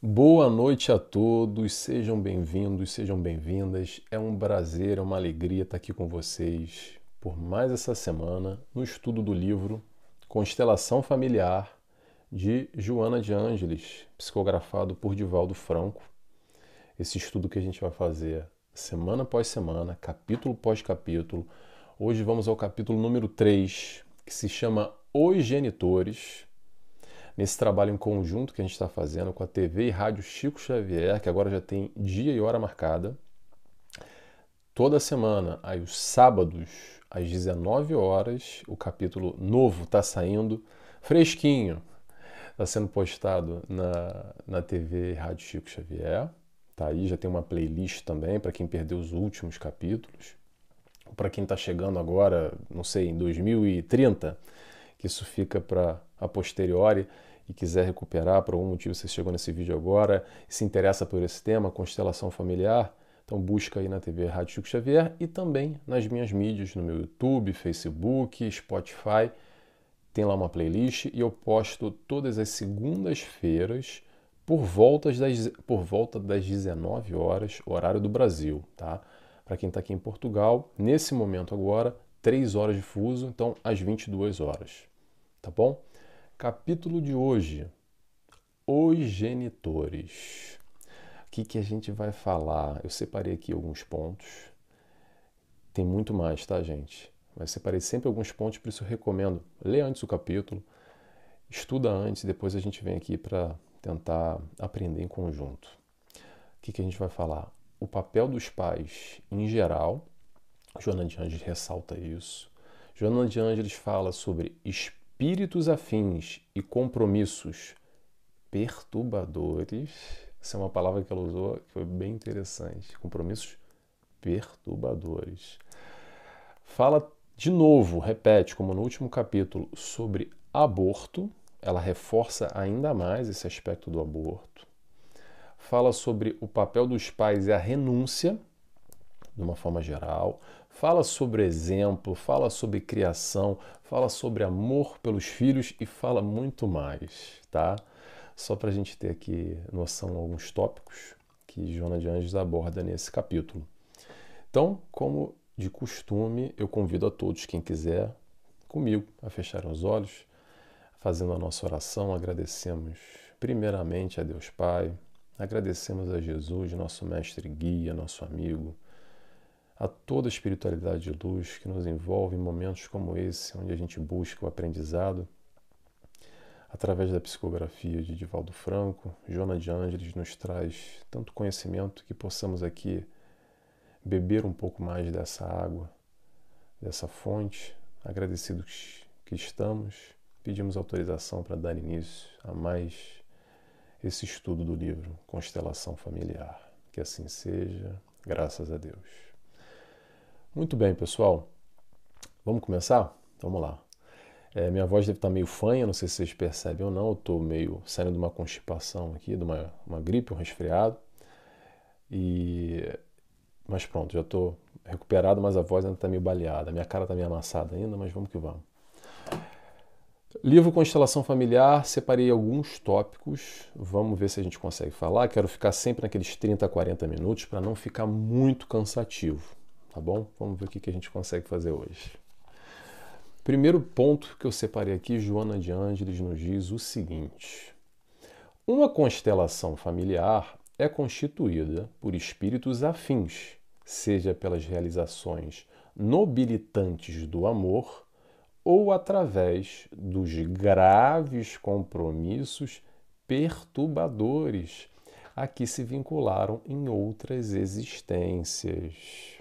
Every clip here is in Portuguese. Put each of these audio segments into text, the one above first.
Boa noite a todos, sejam bem-vindos, sejam bem-vindas. É um prazer, é uma alegria estar aqui com vocês por mais essa semana no estudo do livro Constelação Familiar de Joana de Ângeles, psicografado por Divaldo Franco. Esse estudo que a gente vai fazer semana após semana, capítulo após capítulo. Hoje vamos ao capítulo número 3, que se chama Os Genitores nesse trabalho em conjunto que a gente está fazendo com a TV e Rádio Chico Xavier, que agora já tem dia e hora marcada. Toda semana, aí os sábados, às 19 horas, o capítulo novo está saindo, fresquinho, está sendo postado na, na TV e Rádio Chico Xavier. Tá aí, já tem uma playlist também para quem perdeu os últimos capítulos. Para quem está chegando agora, não sei, em 2030, que isso fica para a posteriori e quiser recuperar, por algum motivo você chegou nesse vídeo agora e se interessa por esse tema, constelação familiar, então busca aí na TV Rádio Chico Xavier e também nas minhas mídias, no meu YouTube, Facebook, Spotify. Tem lá uma playlist e eu posto todas as segundas-feiras por, das, por volta das 19 horas, horário do Brasil, tá? Para quem está aqui em Portugal, nesse momento agora, 3 horas de fuso, então às 22 horas, tá bom? Capítulo de hoje: Os genitores. O que, que a gente vai falar? Eu separei aqui alguns pontos. Tem muito mais, tá, gente? Mas separei sempre alguns pontos, por isso eu recomendo ler antes o capítulo, estuda antes, depois a gente vem aqui para tentar aprender em conjunto. O que, que a gente vai falar? O papel dos pais em geral. Joana de Angeles ressalta isso. Joana de Angeles fala sobre espírito espíritos afins e compromissos perturbadores. Essa é uma palavra que ela usou que foi bem interessante. Compromissos perturbadores. Fala de novo, repete, como no último capítulo, sobre aborto. Ela reforça ainda mais esse aspecto do aborto. Fala sobre o papel dos pais e a renúncia, de uma forma geral fala sobre exemplo, fala sobre criação, fala sobre amor pelos filhos e fala muito mais, tá? Só para a gente ter aqui noção alguns tópicos que Joana de Anjos aborda nesse capítulo. Então, como de costume, eu convido a todos, quem quiser, comigo, a fechar os olhos, fazendo a nossa oração, agradecemos primeiramente a Deus Pai, agradecemos a Jesus, nosso mestre guia, nosso amigo, a toda a espiritualidade de luz que nos envolve em momentos como esse, onde a gente busca o aprendizado. Através da psicografia de Divaldo Franco, Jona de Ângeles nos traz tanto conhecimento que possamos aqui beber um pouco mais dessa água, dessa fonte. Agradecidos que estamos, pedimos autorização para dar início a mais esse estudo do livro Constelação Familiar. Que assim seja, graças a Deus. Muito bem, pessoal. Vamos começar? Vamos lá. É, minha voz deve estar meio fanha, não sei se vocês percebem ou não. Eu estou meio saindo de uma constipação aqui, de uma, uma gripe, um resfriado. E... Mas pronto, já estou recuperado, mas a voz ainda está meio baleada. Minha cara está meio amassada ainda, mas vamos que vamos. Livro Constelação Familiar, separei alguns tópicos, vamos ver se a gente consegue falar. Quero ficar sempre naqueles 30 a 40 minutos para não ficar muito cansativo tá bom? Vamos ver o que a gente consegue fazer hoje. Primeiro ponto que eu separei aqui, Joana de Ângeles nos diz o seguinte: uma constelação familiar é constituída por espíritos afins, seja pelas realizações nobilitantes do amor ou através dos graves compromissos perturbadores a que se vincularam em outras existências.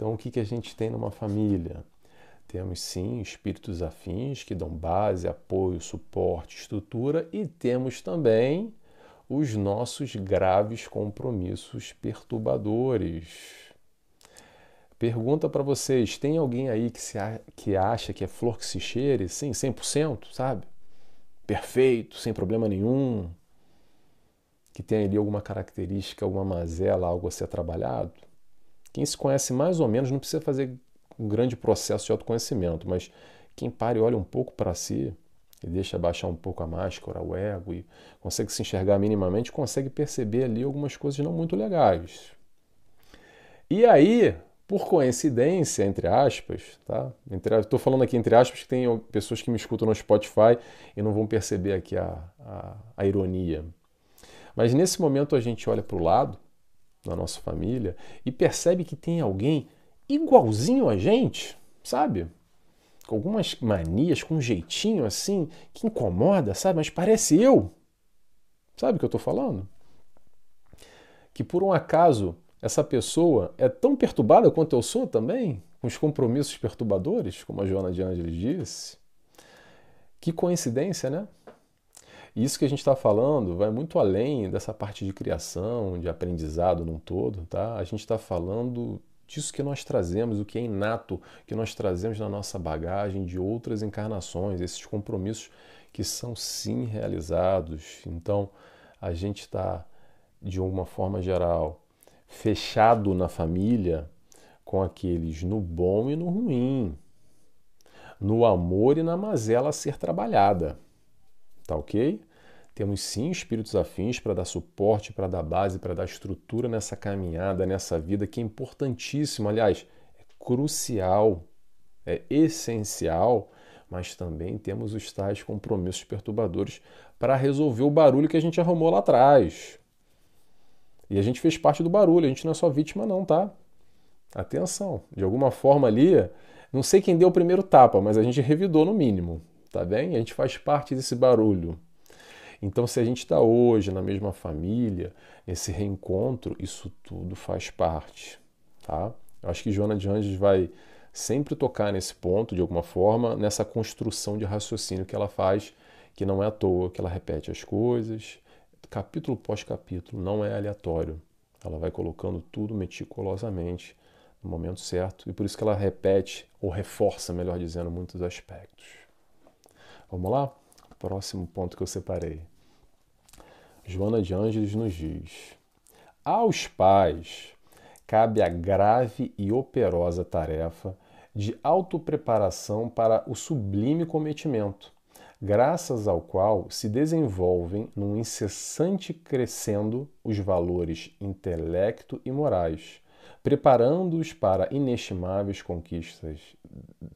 Então, o que, que a gente tem numa família? Temos sim espíritos afins que dão base, apoio, suporte, estrutura e temos também os nossos graves compromissos perturbadores. Pergunta para vocês: tem alguém aí que, se, que acha que é flor que se cheire? Sim, 100%, sabe? Perfeito, sem problema nenhum. Que tem ali alguma característica, alguma mazela, algo a ser trabalhado? Quem se conhece mais ou menos não precisa fazer um grande processo de autoconhecimento, mas quem para e olha um pouco para si, e deixa baixar um pouco a máscara, o ego, e consegue se enxergar minimamente, consegue perceber ali algumas coisas não muito legais. E aí, por coincidência, entre aspas, tá? Estou falando aqui entre aspas que tem pessoas que me escutam no Spotify e não vão perceber aqui a, a, a ironia. Mas nesse momento a gente olha para o lado da nossa família e percebe que tem alguém igualzinho a gente, sabe? Com algumas manias, com um jeitinho assim, que incomoda, sabe? Mas parece eu. Sabe o que eu estou falando? Que por um acaso essa pessoa é tão perturbada quanto eu sou também, com os compromissos perturbadores, como a Joana de Ângeles disse. Que coincidência, né? Isso que a gente está falando vai muito além dessa parte de criação, de aprendizado num todo, tá? A gente está falando disso que nós trazemos, o que é inato, que nós trazemos na nossa bagagem de outras encarnações, esses compromissos que são sim realizados. Então, a gente está, de uma forma geral, fechado na família com aqueles no bom e no ruim, no amor e na mazela a ser trabalhada. Tá ok? Temos sim espíritos afins para dar suporte, para dar base, para dar estrutura nessa caminhada, nessa vida que é importantíssimo, aliás, é crucial, é essencial, mas também temos os tais compromissos perturbadores para resolver o barulho que a gente arrumou lá atrás. E a gente fez parte do barulho, a gente não é só vítima, não, tá? Atenção, de alguma forma ali, não sei quem deu o primeiro tapa, mas a gente revidou no mínimo, tá bem? A gente faz parte desse barulho. Então, se a gente está hoje na mesma família, nesse reencontro, isso tudo faz parte, tá? Eu acho que Joana de Anjos vai sempre tocar nesse ponto, de alguma forma, nessa construção de raciocínio que ela faz, que não é à toa que ela repete as coisas, capítulo pós capítulo, não é aleatório. Ela vai colocando tudo meticulosamente no momento certo e por isso que ela repete ou reforça, melhor dizendo, muitos aspectos. Vamos lá? Próximo ponto que eu separei. Joana de Ângeles nos diz: Aos pais cabe a grave e operosa tarefa de autopreparação para o sublime cometimento graças ao qual se desenvolvem num incessante crescendo os valores intelecto e morais, preparando-os para inestimáveis conquistas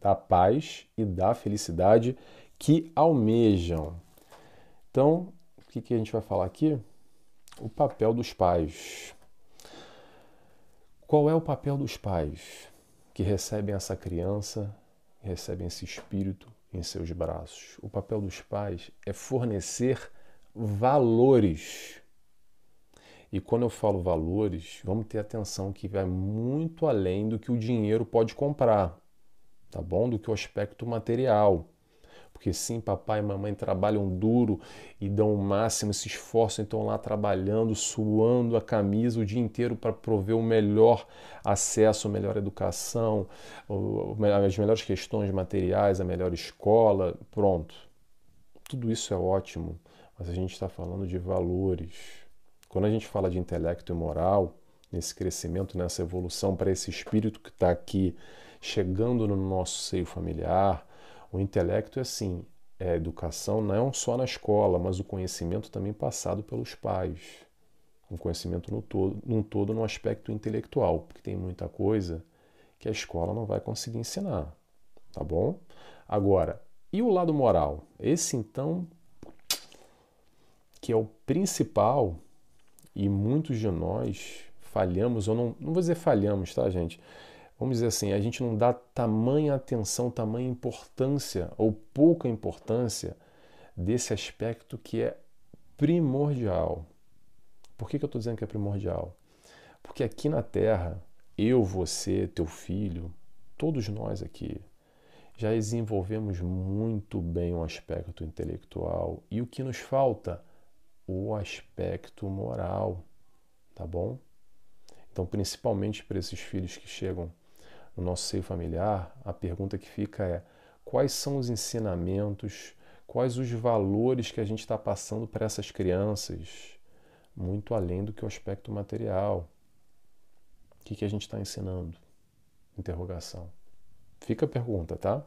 da paz e da felicidade que almejam. Então, o que, que a gente vai falar aqui? O papel dos pais. Qual é o papel dos pais que recebem essa criança, recebem esse espírito em seus braços. O papel dos pais é fornecer valores. E quando eu falo valores, vamos ter atenção que vai muito além do que o dinheiro pode comprar, tá bom? Do que o aspecto material. Porque sim, papai e mamãe trabalham duro e dão o máximo, se esforçam, estão lá trabalhando, suando a camisa o dia inteiro para prover o melhor acesso, a melhor educação, as melhores questões materiais, a melhor escola, pronto. Tudo isso é ótimo, mas a gente está falando de valores. Quando a gente fala de intelecto e moral, nesse crescimento, nessa evolução para esse espírito que está aqui chegando no nosso seio familiar, o intelecto é assim, é a educação não só na escola, mas o conhecimento também passado pelos pais. Um conhecimento no todo, num todo no aspecto intelectual, porque tem muita coisa que a escola não vai conseguir ensinar, tá bom? Agora, e o lado moral? Esse então que é o principal e muitos de nós falhamos, ou não, não vou dizer falhamos, tá, gente? Vamos dizer assim, a gente não dá tamanha atenção, tamanha importância ou pouca importância desse aspecto que é primordial. Por que, que eu estou dizendo que é primordial? Porque aqui na Terra, eu, você, teu filho, todos nós aqui, já desenvolvemos muito bem o aspecto intelectual e o que nos falta? O aspecto moral, tá bom? Então, principalmente para esses filhos que chegam no nosso seio familiar, a pergunta que fica é: quais são os ensinamentos, quais os valores que a gente está passando para essas crianças, muito além do que o aspecto material? O que, que a gente está ensinando? Interrogação. Fica a pergunta, tá?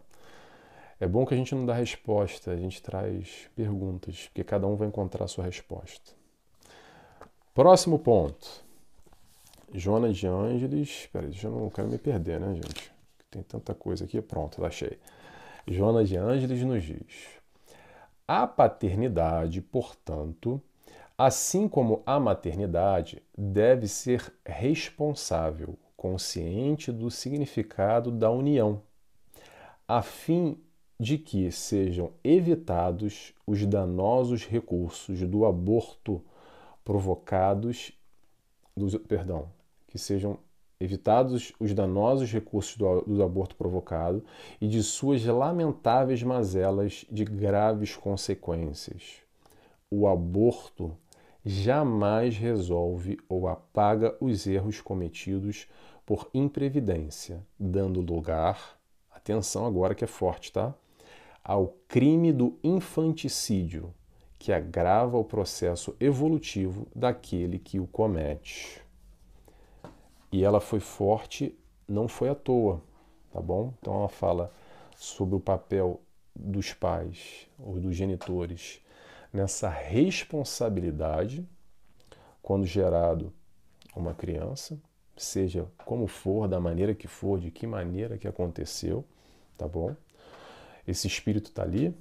É bom que a gente não dá resposta, a gente traz perguntas, porque cada um vai encontrar a sua resposta. Próximo ponto. Joana de Ângeles. Peraí, eu não quero me perder, né, gente? Tem tanta coisa aqui. Pronto, achei. Joana de Ângeles nos diz: A paternidade, portanto, assim como a maternidade, deve ser responsável, consciente do significado da união, a fim de que sejam evitados os danosos recursos do aborto provocados, do, perdão, que sejam evitados os danosos recursos do, do aborto provocado e de suas lamentáveis mazelas de graves consequências. O aborto jamais resolve ou apaga os erros cometidos por imprevidência, dando lugar, atenção agora que é forte, tá? Ao crime do infanticídio, que agrava o processo evolutivo daquele que o comete. E ela foi forte, não foi à toa, tá bom? Então ela fala sobre o papel dos pais ou dos genitores nessa responsabilidade quando gerado uma criança, seja como for, da maneira que for, de que maneira que aconteceu, tá bom? Esse espírito está ali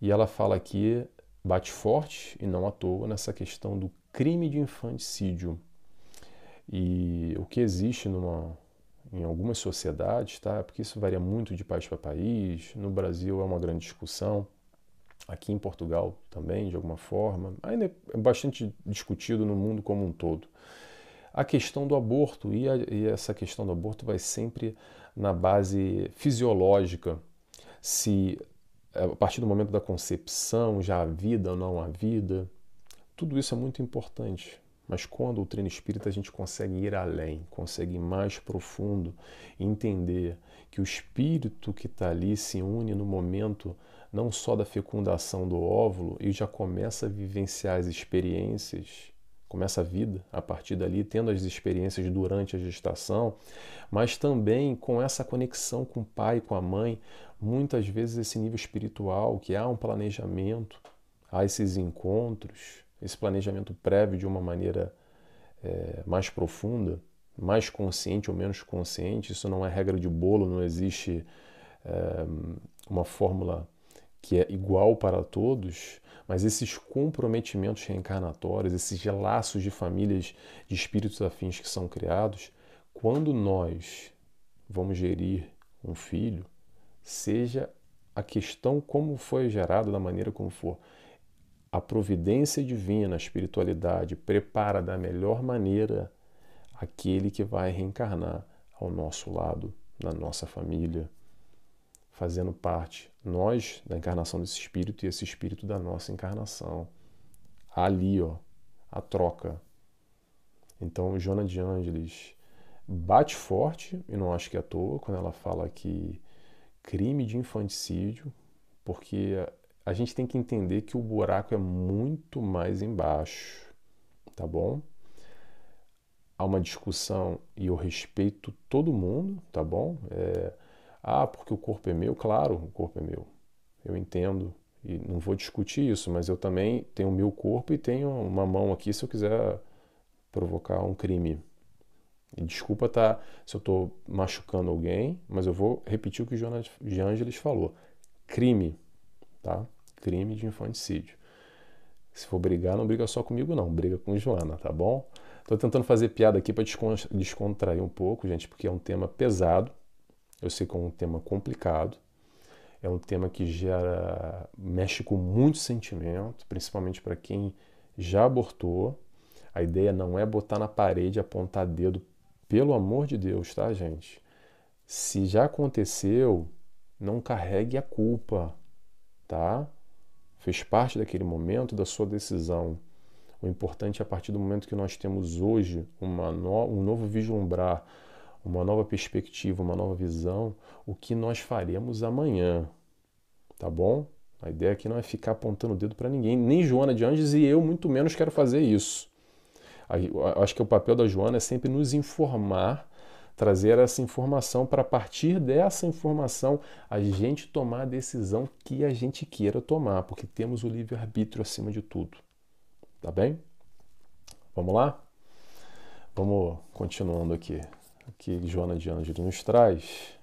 e ela fala aqui, bate forte e não à toa nessa questão do crime de infanticídio. E o que existe numa, em algumas sociedades, tá? Porque isso varia muito de país para país. No Brasil é uma grande discussão. Aqui em Portugal também, de alguma forma. Ainda é bastante discutido no mundo como um todo. A questão do aborto, e, a, e essa questão do aborto vai sempre na base fisiológica. Se a partir do momento da concepção já há vida ou não há vida. Tudo isso é muito importante. Mas com a doutrina espírita a gente consegue ir além, consegue ir mais profundo, entender que o espírito que está ali se une no momento não só da fecundação do óvulo e já começa a vivenciar as experiências, começa a vida a partir dali, tendo as experiências durante a gestação, mas também com essa conexão com o pai, com a mãe, muitas vezes esse nível espiritual, que há um planejamento, há esses encontros esse planejamento prévio de uma maneira é, mais profunda, mais consciente ou menos consciente. Isso não é regra de bolo, não existe é, uma fórmula que é igual para todos, mas esses comprometimentos reencarnatórios, esses laços de famílias de espíritos afins que são criados, quando nós vamos gerir um filho, seja a questão como foi gerado, da maneira como for, a providência divina, a espiritualidade, prepara da melhor maneira aquele que vai reencarnar ao nosso lado, na nossa família, fazendo parte, nós, da encarnação desse espírito e esse espírito da nossa encarnação. Ali, ó, a troca. Então, Jona de Ângeles bate forte, e não acho que é à toa, quando ela fala que crime de infanticídio, porque a gente tem que entender que o buraco é muito mais embaixo, tá bom? Há uma discussão e eu respeito todo mundo, tá bom? É, ah, porque o corpo é meu? Claro, o corpo é meu. Eu entendo e não vou discutir isso, mas eu também tenho o meu corpo e tenho uma mão aqui se eu quiser provocar um crime. E desculpa tá, se eu estou machucando alguém, mas eu vou repetir o que o Jonas de Angeles falou. Crime, tá? Crime de infanticídio. Se for brigar, não briga só comigo, não, briga com Joana, tá bom? Estou tentando fazer piada aqui para descontrair um pouco, gente, porque é um tema pesado. Eu sei que é um tema complicado. É um tema que gera, mexe com muito sentimento, principalmente para quem já abortou. A ideia não é botar na parede, apontar dedo, pelo amor de Deus, tá, gente? Se já aconteceu, não carregue a culpa, tá? Fez parte daquele momento, da sua decisão. O importante é a partir do momento que nós temos hoje no, um novo vislumbrar, uma nova perspectiva, uma nova visão, o que nós faremos amanhã. Tá bom? A ideia aqui não é ficar apontando o dedo para ninguém, nem Joana de Anjos e eu muito menos quero fazer isso. Acho que o papel da Joana é sempre nos informar trazer essa informação para a partir dessa informação a gente tomar a decisão que a gente queira tomar, porque temos o livre-arbítrio acima de tudo. Tá bem? Vamos lá? Vamos continuando aqui. Aqui Joana de Ângelo nos traz,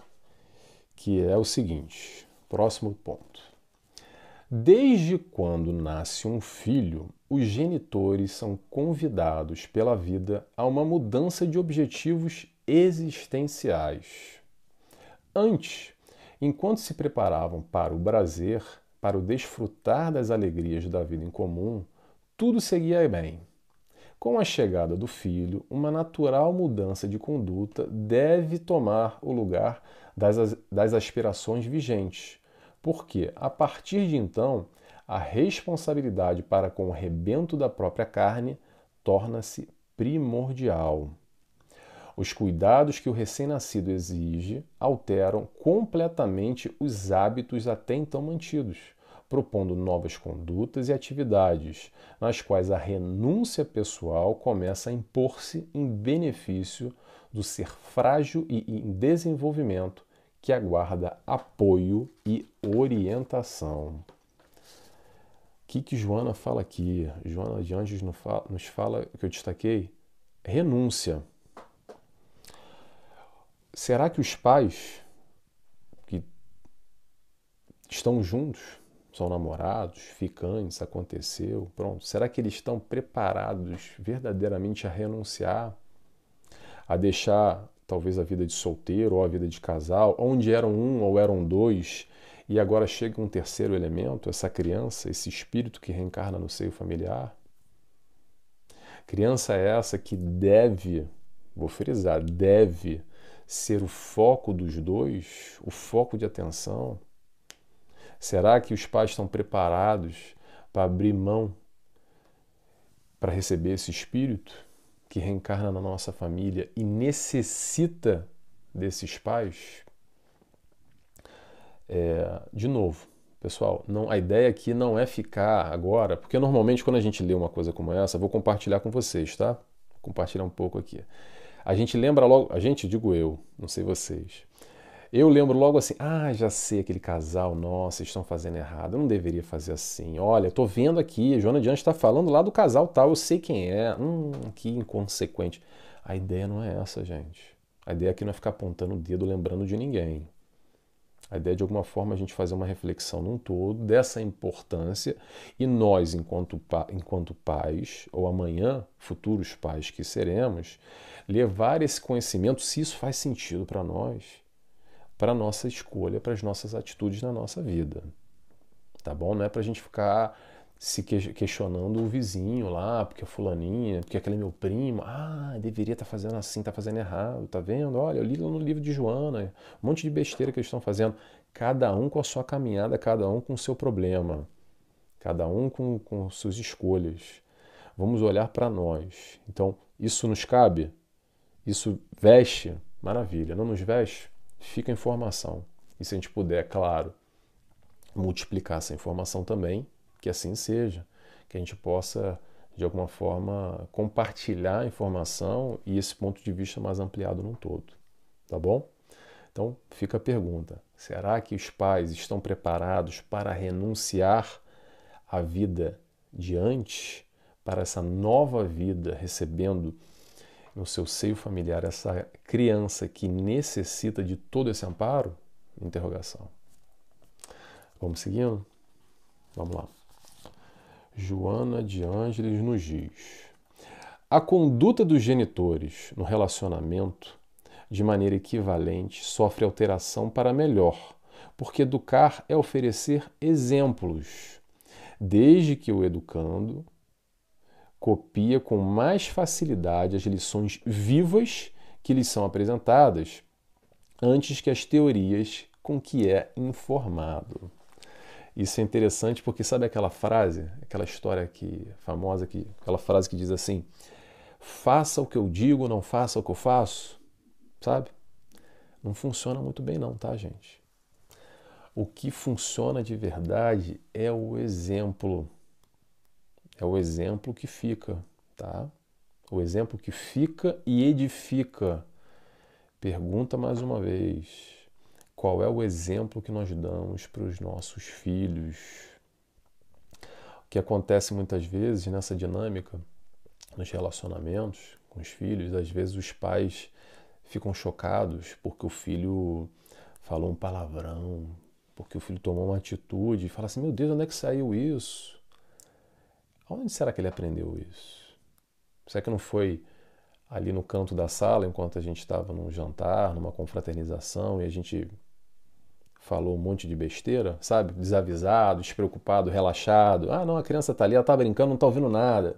que é o seguinte, próximo ponto. Desde quando nasce um filho, os genitores são convidados pela vida a uma mudança de objetivos existenciais. Antes, enquanto se preparavam para o prazer, para o desfrutar das alegrias da vida em comum, tudo seguia bem. Com a chegada do filho, uma natural mudança de conduta deve tomar o lugar das, das aspirações vigentes, porque, a partir de então, a responsabilidade para com o rebento da própria carne torna-se primordial. Os cuidados que o recém-nascido exige alteram completamente os hábitos até então mantidos, propondo novas condutas e atividades, nas quais a renúncia pessoal começa a impor-se em benefício do ser frágil e em desenvolvimento que aguarda apoio e orientação. O que, que Joana fala aqui? Joana de Anjos nos fala, que eu destaquei, renúncia. Será que os pais que estão juntos são namorados, ficantes, aconteceu, pronto. Será que eles estão preparados verdadeiramente a renunciar, a deixar talvez a vida de solteiro ou a vida de casal, onde eram um ou eram dois, e agora chega um terceiro elemento, essa criança, esse espírito que reencarna no seio familiar? Criança é essa que deve, vou frisar, deve ser o foco dos dois, o foco de atenção Será que os pais estão preparados para abrir mão para receber esse espírito que reencarna na nossa família e necessita desses pais? É, de novo, pessoal, não, a ideia aqui não é ficar agora, porque normalmente quando a gente lê uma coisa como essa, vou compartilhar com vocês, tá? Vou compartilhar um pouco aqui. A gente lembra logo, a gente, digo eu, não sei vocês, eu lembro logo assim, ah, já sei aquele casal, nossa, estão fazendo errado, eu não deveria fazer assim. Olha, estou vendo aqui, a Joana Diante está falando lá do casal tal, eu sei quem é. Hum, que inconsequente. A ideia não é essa, gente. A ideia aqui não é ficar apontando o dedo lembrando de ninguém. A ideia é, de alguma forma, a gente fazer uma reflexão num todo dessa importância e nós, enquanto, enquanto pais, ou amanhã, futuros pais que seremos, levar esse conhecimento, se isso faz sentido para nós para a nossa escolha, para as nossas atitudes na nossa vida. Tá bom? Não é para a gente ficar se questionando o vizinho lá, porque a fulaninha, porque aquele é meu primo, ah, deveria estar tá fazendo assim, está fazendo errado, tá vendo? Olha, eu li no livro de Joana, um monte de besteira que eles estão fazendo. Cada um com a sua caminhada, cada um com o seu problema, cada um com, com suas escolhas. Vamos olhar para nós. Então, isso nos cabe? Isso veste? Maravilha. Não nos veste? fica a informação. E se a gente puder, claro, multiplicar essa informação também, que assim seja, que a gente possa de alguma forma compartilhar a informação e esse ponto de vista mais ampliado num todo, tá bom? Então fica a pergunta: será que os pais estão preparados para renunciar à vida de antes, para essa nova vida recebendo no seu seio familiar essa criança que necessita de todo esse amparo? Interrogação. Vamos seguindo? Vamos lá. Joana de Ângeles nos diz: A conduta dos genitores no relacionamento, de maneira equivalente, sofre alteração para melhor, porque educar é oferecer exemplos, desde que o educando copia com mais facilidade as lições vivas que lhes são apresentadas antes que as teorias com que é informado. Isso é interessante porque sabe aquela frase, aquela história que famosa que aquela frase que diz assim: "Faça o que eu digo, não faça o que eu faço", sabe? Não funciona muito bem não, tá, gente? O que funciona de verdade é o exemplo é o exemplo que fica, tá? O exemplo que fica e edifica. pergunta mais uma vez: qual é o exemplo que nós damos para os nossos filhos? O que acontece muitas vezes nessa dinâmica, nos relacionamentos com os filhos, às vezes os pais ficam chocados porque o filho falou um palavrão, porque o filho tomou uma atitude e fala assim: meu Deus, onde é que saiu isso? Onde será que ele aprendeu isso? Será que não foi ali no canto da sala enquanto a gente estava num jantar, numa confraternização e a gente falou um monte de besteira, sabe? Desavisado, despreocupado, relaxado. Ah, não, a criança está ali, ela está brincando, não está ouvindo nada.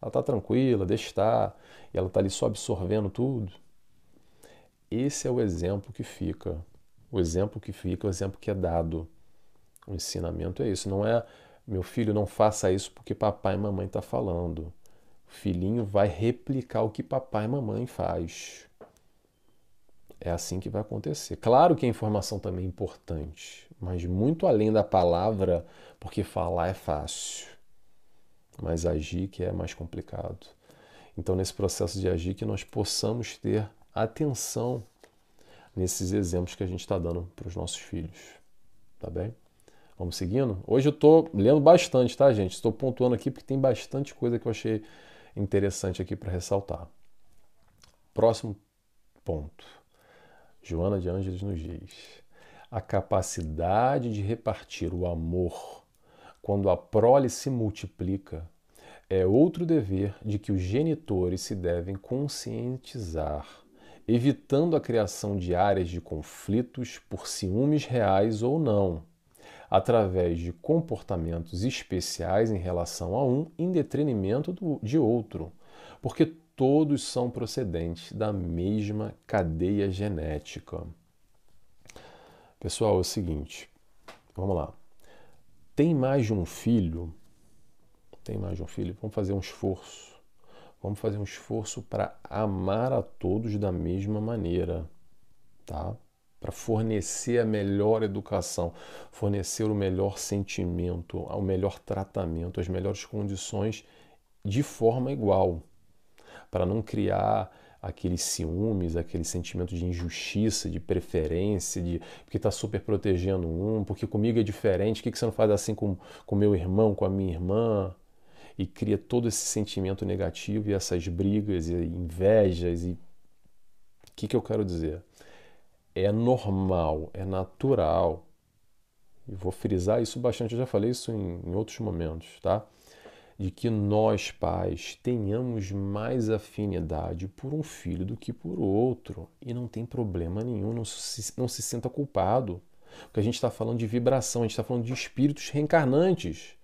Ela está tranquila, deixa estar. E ela está ali só absorvendo tudo. Esse é o exemplo que fica. O exemplo que fica, o exemplo que é dado. O ensinamento é isso. Não é, meu filho, não faça isso porque papai e mamãe estão tá falando filhinho vai replicar o que papai e mamãe faz. É assim que vai acontecer. Claro que a informação também é importante, mas muito além da palavra, porque falar é fácil, mas agir que é mais complicado. Então, nesse processo de agir, que nós possamos ter atenção nesses exemplos que a gente está dando para os nossos filhos. Tá bem? Vamos seguindo? Hoje eu estou lendo bastante, tá, gente? Estou pontuando aqui porque tem bastante coisa que eu achei interessante aqui para ressaltar. Próximo ponto. Joana de Ângeles nos diz: a capacidade de repartir o amor quando a prole se multiplica é outro dever de que os genitores se devem conscientizar, evitando a criação de áreas de conflitos por ciúmes reais ou não através de comportamentos especiais em relação a um em detrimento do, de outro, porque todos são procedentes da mesma cadeia genética. Pessoal, é o seguinte, vamos lá. Tem mais de um filho? Tem mais de um filho? Vamos fazer um esforço. Vamos fazer um esforço para amar a todos da mesma maneira, tá? Para fornecer a melhor educação, fornecer o melhor sentimento, o melhor tratamento, as melhores condições de forma igual, para não criar aqueles ciúmes, aquele sentimento de injustiça, de preferência, de porque está super protegendo um, porque comigo é diferente, por que, você não faz assim com o meu irmão, com a minha irmã? E cria todo esse sentimento negativo e essas brigas e invejas e o que, que eu quero dizer? É normal, é natural. E vou frisar isso bastante, eu já falei isso em, em outros momentos, tá? De que nós, pais, tenhamos mais afinidade por um filho do que por outro. E não tem problema nenhum, não se, não se sinta culpado. Porque a gente está falando de vibração, a gente está falando de espíritos reencarnantes.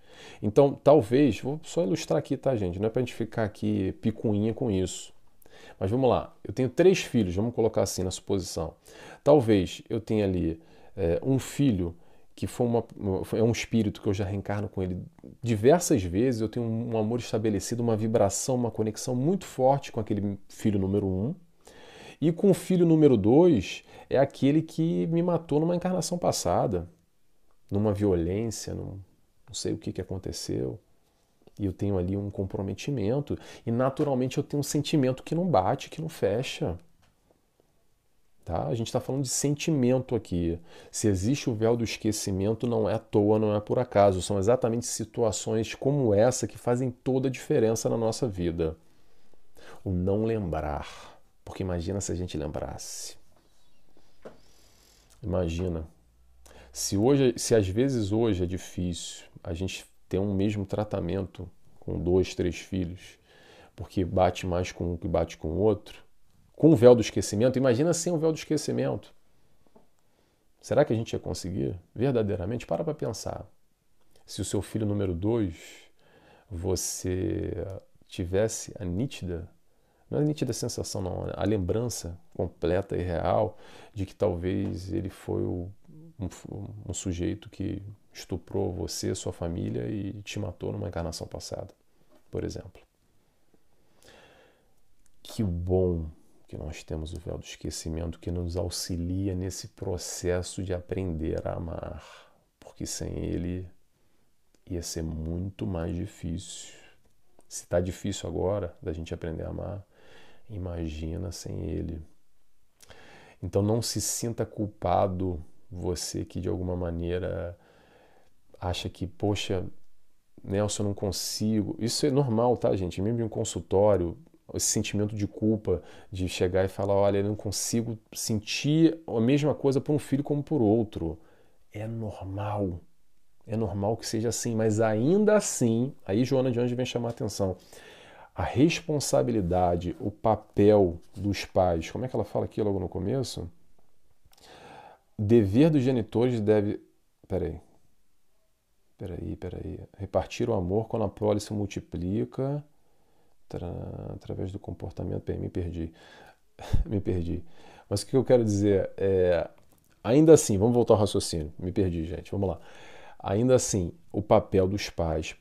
Então, talvez, vou só ilustrar aqui, tá, gente? Não é para a gente ficar aqui picuinha com isso. Mas vamos lá, eu tenho três filhos, vamos colocar assim na suposição. Talvez eu tenha ali é, um filho que foi uma, é um espírito que eu já reencarno com ele diversas vezes, eu tenho um amor estabelecido, uma vibração, uma conexão muito forte com aquele filho número um. E com o filho número dois é aquele que me matou numa encarnação passada, numa violência, num, não sei o que, que aconteceu. Eu tenho ali um comprometimento. E naturalmente eu tenho um sentimento que não bate, que não fecha. Tá? A gente está falando de sentimento aqui. Se existe o véu do esquecimento, não é à toa, não é por acaso. São exatamente situações como essa que fazem toda a diferença na nossa vida. O não lembrar. Porque imagina se a gente lembrasse. Imagina. Se hoje, se às vezes hoje é difícil a gente ter um mesmo tratamento com dois, três filhos, porque bate mais com um que bate com o outro, com o véu do esquecimento, imagina sem o véu do esquecimento. Será que a gente ia conseguir? Verdadeiramente, para para pensar. Se o seu filho número dois, você tivesse a nítida, não é a nítida sensação, não, a lembrança completa e real de que talvez ele foi o, um, um sujeito que estuprou você, sua família e te matou numa encarnação passada, por exemplo. Que bom que nós temos o véu do esquecimento que nos auxilia nesse processo de aprender a amar, porque sem ele ia ser muito mais difícil. Se está difícil agora da gente aprender a amar, imagina sem ele. Então não se sinta culpado, você que de alguma maneira acha que, poxa, Nelson, eu não consigo. Isso é normal, tá, gente? Mesmo em um consultório, esse sentimento de culpa de chegar e falar: olha, eu não consigo sentir a mesma coisa por um filho como por outro. É normal. É normal que seja assim, mas ainda assim, aí Joana de Anjos vem chamar a atenção. A responsabilidade, o papel dos pais, como é que ela fala aqui logo no começo? Dever dos genitores deve. Peraí. Peraí, peraí. Repartir o amor quando a prole se multiplica através do comportamento. Bem, me perdi. me perdi. Mas o que eu quero dizer é. Ainda assim, vamos voltar ao raciocínio. Me perdi, gente. Vamos lá. Ainda assim, o papel dos pais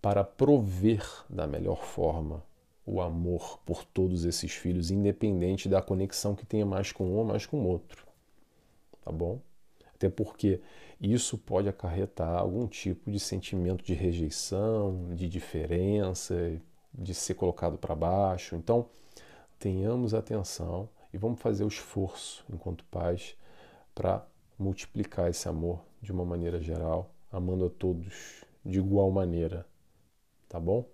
para prover da melhor forma o amor por todos esses filhos, independente da conexão que tenha mais com um ou mais com o outro. Tá bom? Até porque isso pode acarretar algum tipo de sentimento de rejeição, de diferença, de ser colocado para baixo. Então, tenhamos atenção e vamos fazer o esforço, enquanto pais, para multiplicar esse amor de uma maneira geral, amando a todos de igual maneira. Tá bom?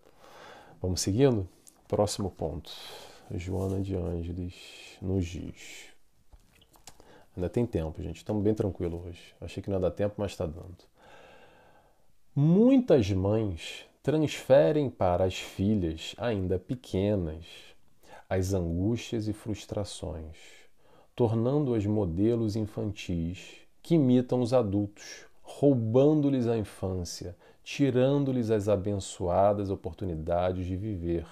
Vamos seguindo? Próximo ponto. Joana de Ângeles nos diz. Ainda tem tempo, gente. Estamos bem tranquilos hoje. Achei que não ia dar tempo, mas está dando. Muitas mães transferem para as filhas ainda pequenas as angústias e frustrações, tornando-as modelos infantis que imitam os adultos, roubando-lhes a infância, tirando-lhes as abençoadas oportunidades de viver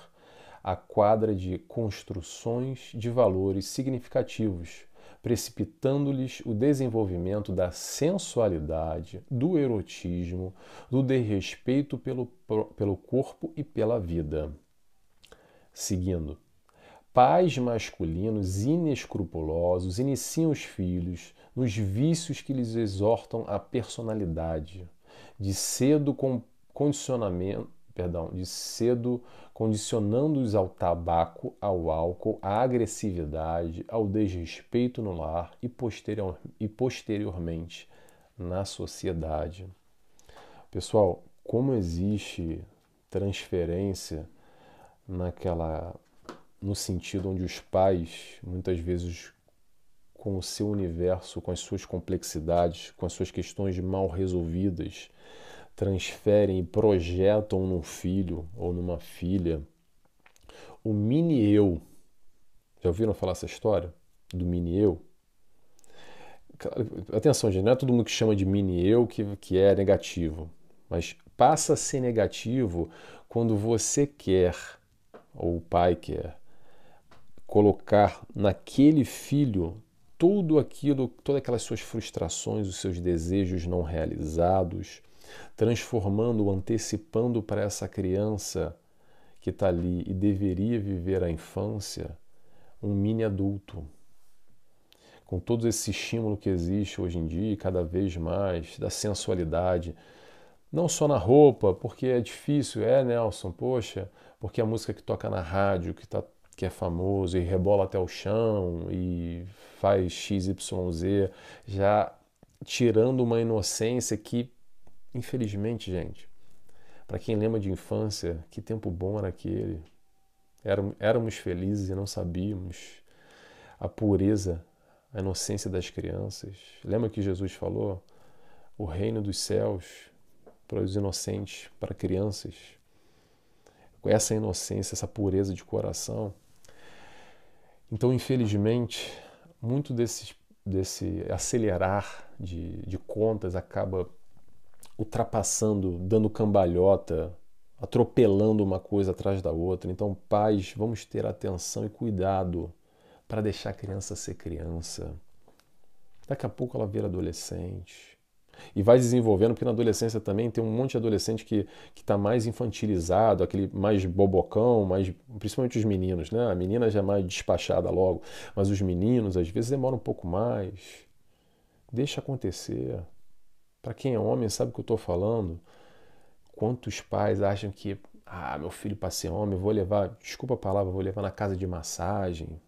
a quadra de construções de valores significativos, precipitando-lhes o desenvolvimento da sensualidade, do erotismo, do desrespeito pelo, pelo corpo e pela vida. Seguindo. Pais masculinos inescrupulosos iniciam os filhos nos vícios que lhes exortam a personalidade, de cedo com condicionamento, perdão, de cedo condicionando-os ao tabaco, ao álcool, à agressividade, ao desrespeito no lar e, posterior, e posteriormente na sociedade. Pessoal, como existe transferência naquela no sentido onde os pais muitas vezes com o seu universo, com as suas complexidades, com as suas questões mal resolvidas, transferem e projetam num filho ou numa filha o mini eu. Já ouviram falar essa história do mini eu? Atenção, gente, não é todo mundo que chama de mini eu que, que é negativo, mas passa a ser negativo quando você quer, ou o pai quer, colocar naquele filho tudo aquilo, todas aquelas suas frustrações, os seus desejos não realizados, transformando, antecipando para essa criança que está ali e deveria viver a infância um mini adulto. Com todo esse estímulo que existe hoje em dia, cada vez mais, da sensualidade, não só na roupa, porque é difícil, é Nelson, poxa, porque a música que toca na rádio, que, tá, que é famoso e rebola até o chão e faz XYZ, já tirando uma inocência que Infelizmente, gente, para quem lembra de infância, que tempo bom era aquele. Éramos felizes e não sabíamos a pureza, a inocência das crianças. Lembra que Jesus falou? O reino dos céus para os inocentes, para crianças. Com essa inocência, essa pureza de coração. Então, infelizmente, muito desse, desse acelerar de, de contas acaba ultrapassando, dando cambalhota, atropelando uma coisa atrás da outra. Então, pais, vamos ter atenção e cuidado para deixar a criança ser criança. Daqui a pouco ela vira adolescente. E vai desenvolvendo, porque na adolescência também tem um monte de adolescente que está mais infantilizado, aquele mais bobocão, mais, principalmente os meninos, né? A menina já é mais despachada logo, mas os meninos às vezes demoram um pouco mais. Deixa acontecer. Para quem é homem sabe o que eu estou falando. Quantos pais acham que, ah, meu filho para ser homem, vou levar, desculpa a palavra, vou levar na casa de massagem,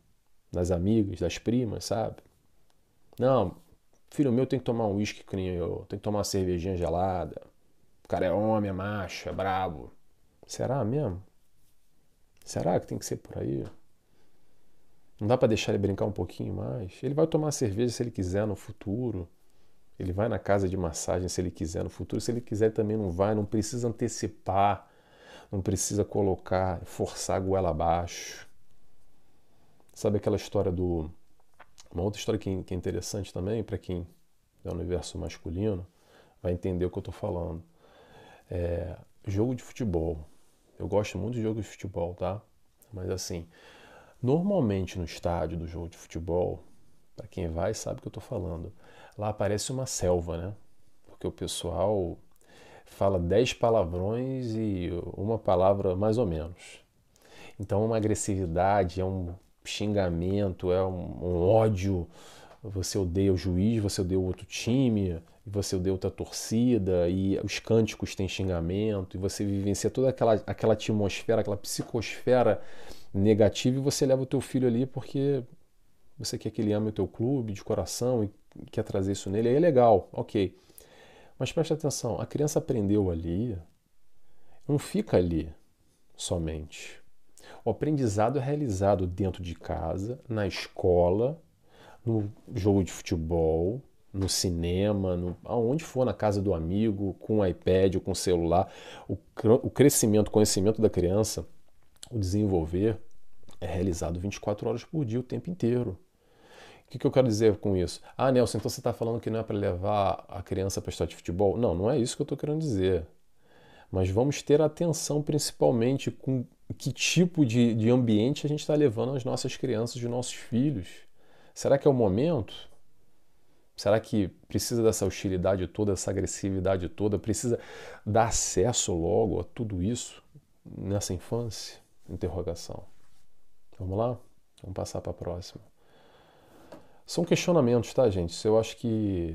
das amigas, das primas, sabe? Não, filho meu tem que tomar um uísque que nem eu, tem que tomar uma cervejinha gelada. O cara é homem, é macho, é brabo. Será mesmo? Será que tem que ser por aí? Não dá para deixar ele brincar um pouquinho mais? Ele vai tomar cerveja se ele quiser no futuro. Ele vai na casa de massagem se ele quiser no futuro. Se ele quiser também não vai. Não precisa antecipar. Não precisa colocar, forçar a goela abaixo. Sabe aquela história do. Uma outra história que é interessante também, para quem é universo masculino, vai entender o que eu estou falando. É, jogo de futebol. Eu gosto muito de jogo de futebol, tá? Mas assim, normalmente no estádio do jogo de futebol, para quem vai sabe o que eu estou falando, lá parece uma selva, né? Porque o pessoal fala dez palavrões e uma palavra mais ou menos. Então é uma agressividade, é um xingamento, é um, um ódio. Você odeia o juiz, você odeia o outro time, você odeia outra torcida, e os cânticos têm xingamento, e você vivencia toda aquela, aquela atmosfera, aquela psicosfera negativa, e você leva o teu filho ali porque você quer que ele ame o teu clube de coração e quer trazer isso nele, aí é legal, ok. Mas preste atenção, a criança aprendeu ali, não fica ali somente. O aprendizado é realizado dentro de casa, na escola, no jogo de futebol, no cinema, no, aonde for, na casa do amigo, com o iPad ou com o celular. O, o crescimento, o conhecimento da criança, o desenvolver, é realizado 24 horas por dia, o tempo inteiro. O que, que eu quero dizer com isso? Ah, Nelson, então você está falando que não é para levar a criança para estar de futebol? Não, não é isso que eu estou querendo dizer. Mas vamos ter atenção principalmente com que tipo de, de ambiente a gente está levando as nossas crianças, os nossos filhos. Será que é o momento? Será que precisa dessa hostilidade toda, dessa agressividade toda? Precisa dar acesso logo a tudo isso nessa infância? Interrogação. Vamos lá? Vamos passar para a próxima. São questionamentos, tá, gente? Eu acho que,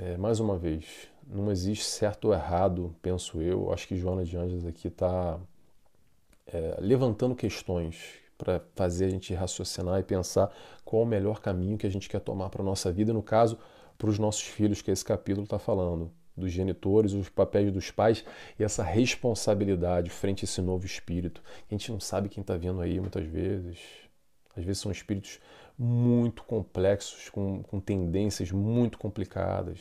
é, mais uma vez, não existe certo ou errado, penso eu. Acho que Joana de Anjos aqui está é, levantando questões para fazer a gente raciocinar e pensar qual o melhor caminho que a gente quer tomar para a nossa vida, no caso, para os nossos filhos, que esse capítulo está falando, dos genitores, os papéis dos pais e essa responsabilidade frente a esse novo espírito. A gente não sabe quem está vendo aí muitas vezes. Às vezes são espíritos muito complexos, com, com tendências muito complicadas,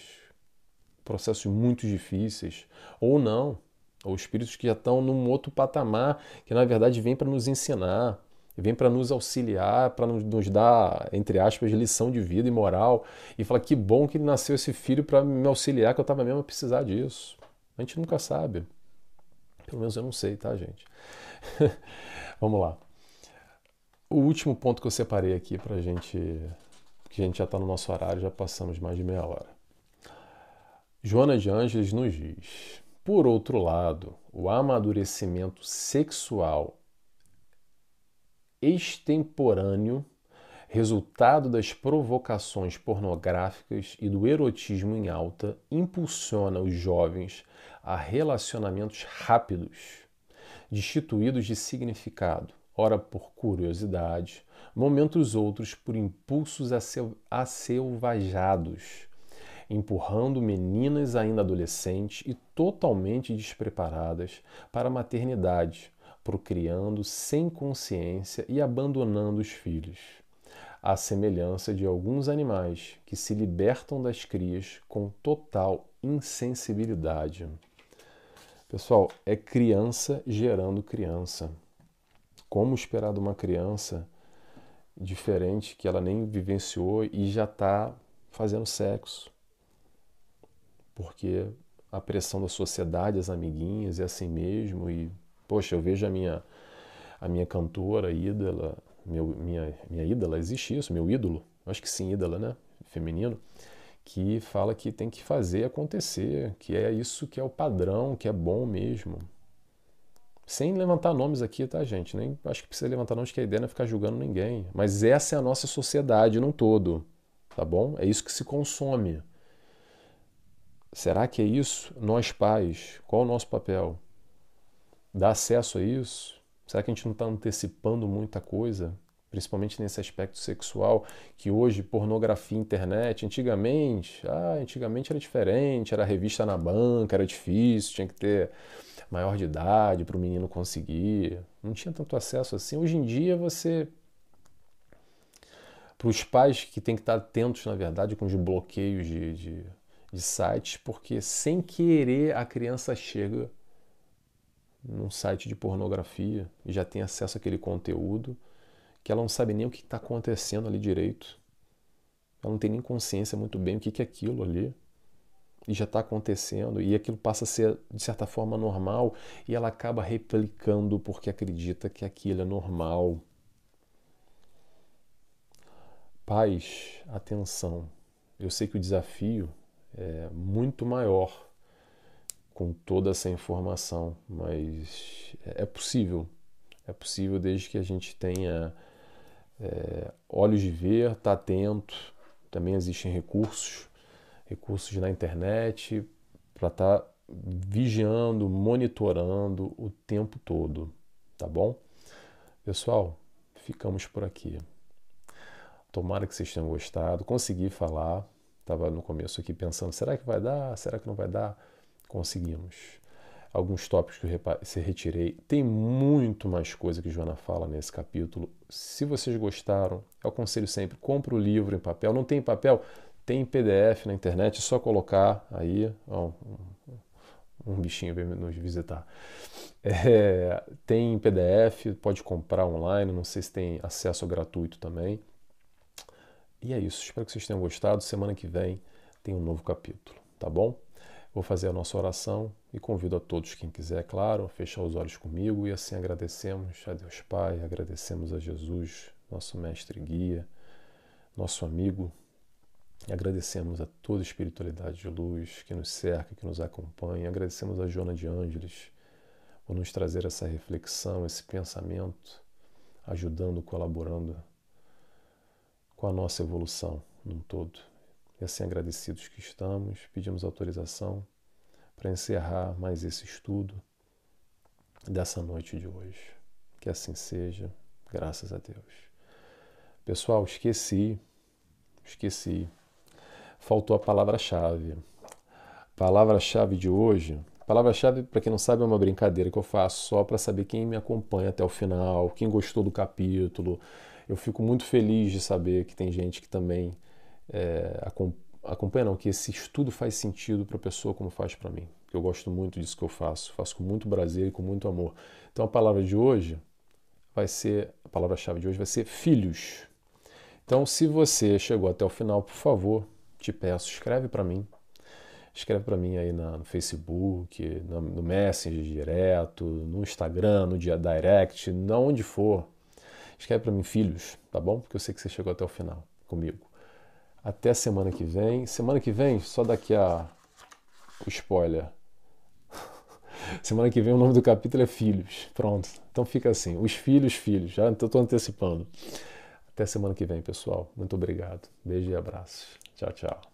processos muito difíceis, ou não, ou espíritos que já estão num outro patamar, que na verdade vêm para nos ensinar, vem para nos auxiliar, para nos dar, entre aspas, lição de vida e moral, e falar que bom que nasceu esse filho para me auxiliar, que eu estava mesmo a precisar disso. A gente nunca sabe. Pelo menos eu não sei, tá, gente? Vamos lá. O último ponto que eu separei aqui para gente, que a gente já está no nosso horário, já passamos mais de meia hora. Joana de Ângeles nos diz: por outro lado, o amadurecimento sexual extemporâneo, resultado das provocações pornográficas e do erotismo em alta, impulsiona os jovens a relacionamentos rápidos, destituídos de significado, ora por curiosidade, momentos outros por impulsos acelvajados, empurrando meninas ainda adolescentes e totalmente despreparadas para a maternidade, procriando sem consciência e abandonando os filhos, à semelhança de alguns animais que se libertam das crias com total insensibilidade. Pessoal, é criança gerando criança. Como esperar de uma criança diferente que ela nem vivenciou e já está fazendo sexo? Porque a pressão da sociedade, as amiguinhas, é assim mesmo e Poxa, eu vejo a minha, a minha cantora, ídola, meu, minha, minha ídola, existe isso, meu ídolo, acho que sim, ídola, né? Feminino, que fala que tem que fazer acontecer, que é isso que é o padrão, que é bom mesmo. Sem levantar nomes aqui, tá, gente? Nem acho que precisa levantar nomes, que a ideia não é ficar julgando ninguém. Mas essa é a nossa sociedade num todo, tá bom? É isso que se consome. Será que é isso? Nós pais, qual o nosso papel? dá acesso a isso? Será que a gente não está antecipando muita coisa principalmente nesse aspecto sexual, que hoje pornografia, internet, antigamente, ah, antigamente era diferente, era revista na banca, era difícil, tinha que ter maior de idade para o menino conseguir, não tinha tanto acesso assim. Hoje em dia você para os pais que têm que estar atentos, na verdade, com os bloqueios de, de, de sites, porque sem querer a criança chega num site de pornografia e já tem acesso àquele conteúdo que ela não sabe nem o que está acontecendo ali direito. Ela não tem nem consciência muito bem o que, que é aquilo ali. E já está acontecendo, e aquilo passa a ser, de certa forma, normal, e ela acaba replicando porque acredita que aquilo é normal. Pais, atenção. Eu sei que o desafio é muito maior com toda essa informação, mas é possível. É possível desde que a gente tenha é, olhos de ver, está atento. Também existem recursos, recursos na internet para estar tá vigiando, monitorando o tempo todo, tá bom? Pessoal, ficamos por aqui. Tomara que vocês tenham gostado. Consegui falar. Estava no começo aqui pensando: será que vai dar? Será que não vai dar? conseguimos. Alguns tópicos que eu se retirei. Tem muito mais coisa que Joana fala nesse capítulo. Se vocês gostaram, eu aconselho sempre: compre o livro em papel. Não tem papel? Tem em PDF na internet, é só colocar aí. Ó, um, bichinho veio nos visitar. É, tem em PDF, pode comprar online, não sei se tem acesso gratuito também. E é isso, espero que vocês tenham gostado. Semana que vem tem um novo capítulo, tá bom? Vou fazer a nossa oração e convido a todos, quem quiser, claro, a fechar os olhos comigo e assim agradecemos a Deus Pai, agradecemos a Jesus, nosso mestre e guia, nosso amigo, agradecemos a toda a espiritualidade de luz que nos cerca, que nos acompanha, agradecemos a Joana de Ângeles por nos trazer essa reflexão, esse pensamento, ajudando, colaborando com a nossa evolução num todo. E assim agradecidos que estamos, pedimos autorização para encerrar mais esse estudo dessa noite de hoje. Que assim seja, graças a Deus. Pessoal, esqueci, esqueci. Faltou a palavra-chave. Palavra-chave de hoje. Palavra-chave, para quem não sabe, é uma brincadeira que eu faço só para saber quem me acompanha até o final, quem gostou do capítulo. Eu fico muito feliz de saber que tem gente que também é, acompanha, não, que esse estudo faz sentido para a pessoa como faz para mim. Eu gosto muito disso que eu faço, faço com muito prazer e com muito amor. Então a palavra de hoje vai ser, a palavra-chave de hoje vai ser filhos. Então, se você chegou até o final, por favor, te peço, escreve para mim. Escreve para mim aí na, no Facebook, no, Messenger direto, no Instagram, no dia Direct, onde for. Escreve para mim, filhos, tá bom? Porque eu sei que você chegou até o final comigo. Até semana que vem. Semana que vem, só daqui a o spoiler. semana que vem o nome do capítulo é Filhos. Pronto. Então fica assim, os filhos, filhos. Já estou antecipando. Até semana que vem, pessoal. Muito obrigado. Beijo e abraços. Tchau, tchau.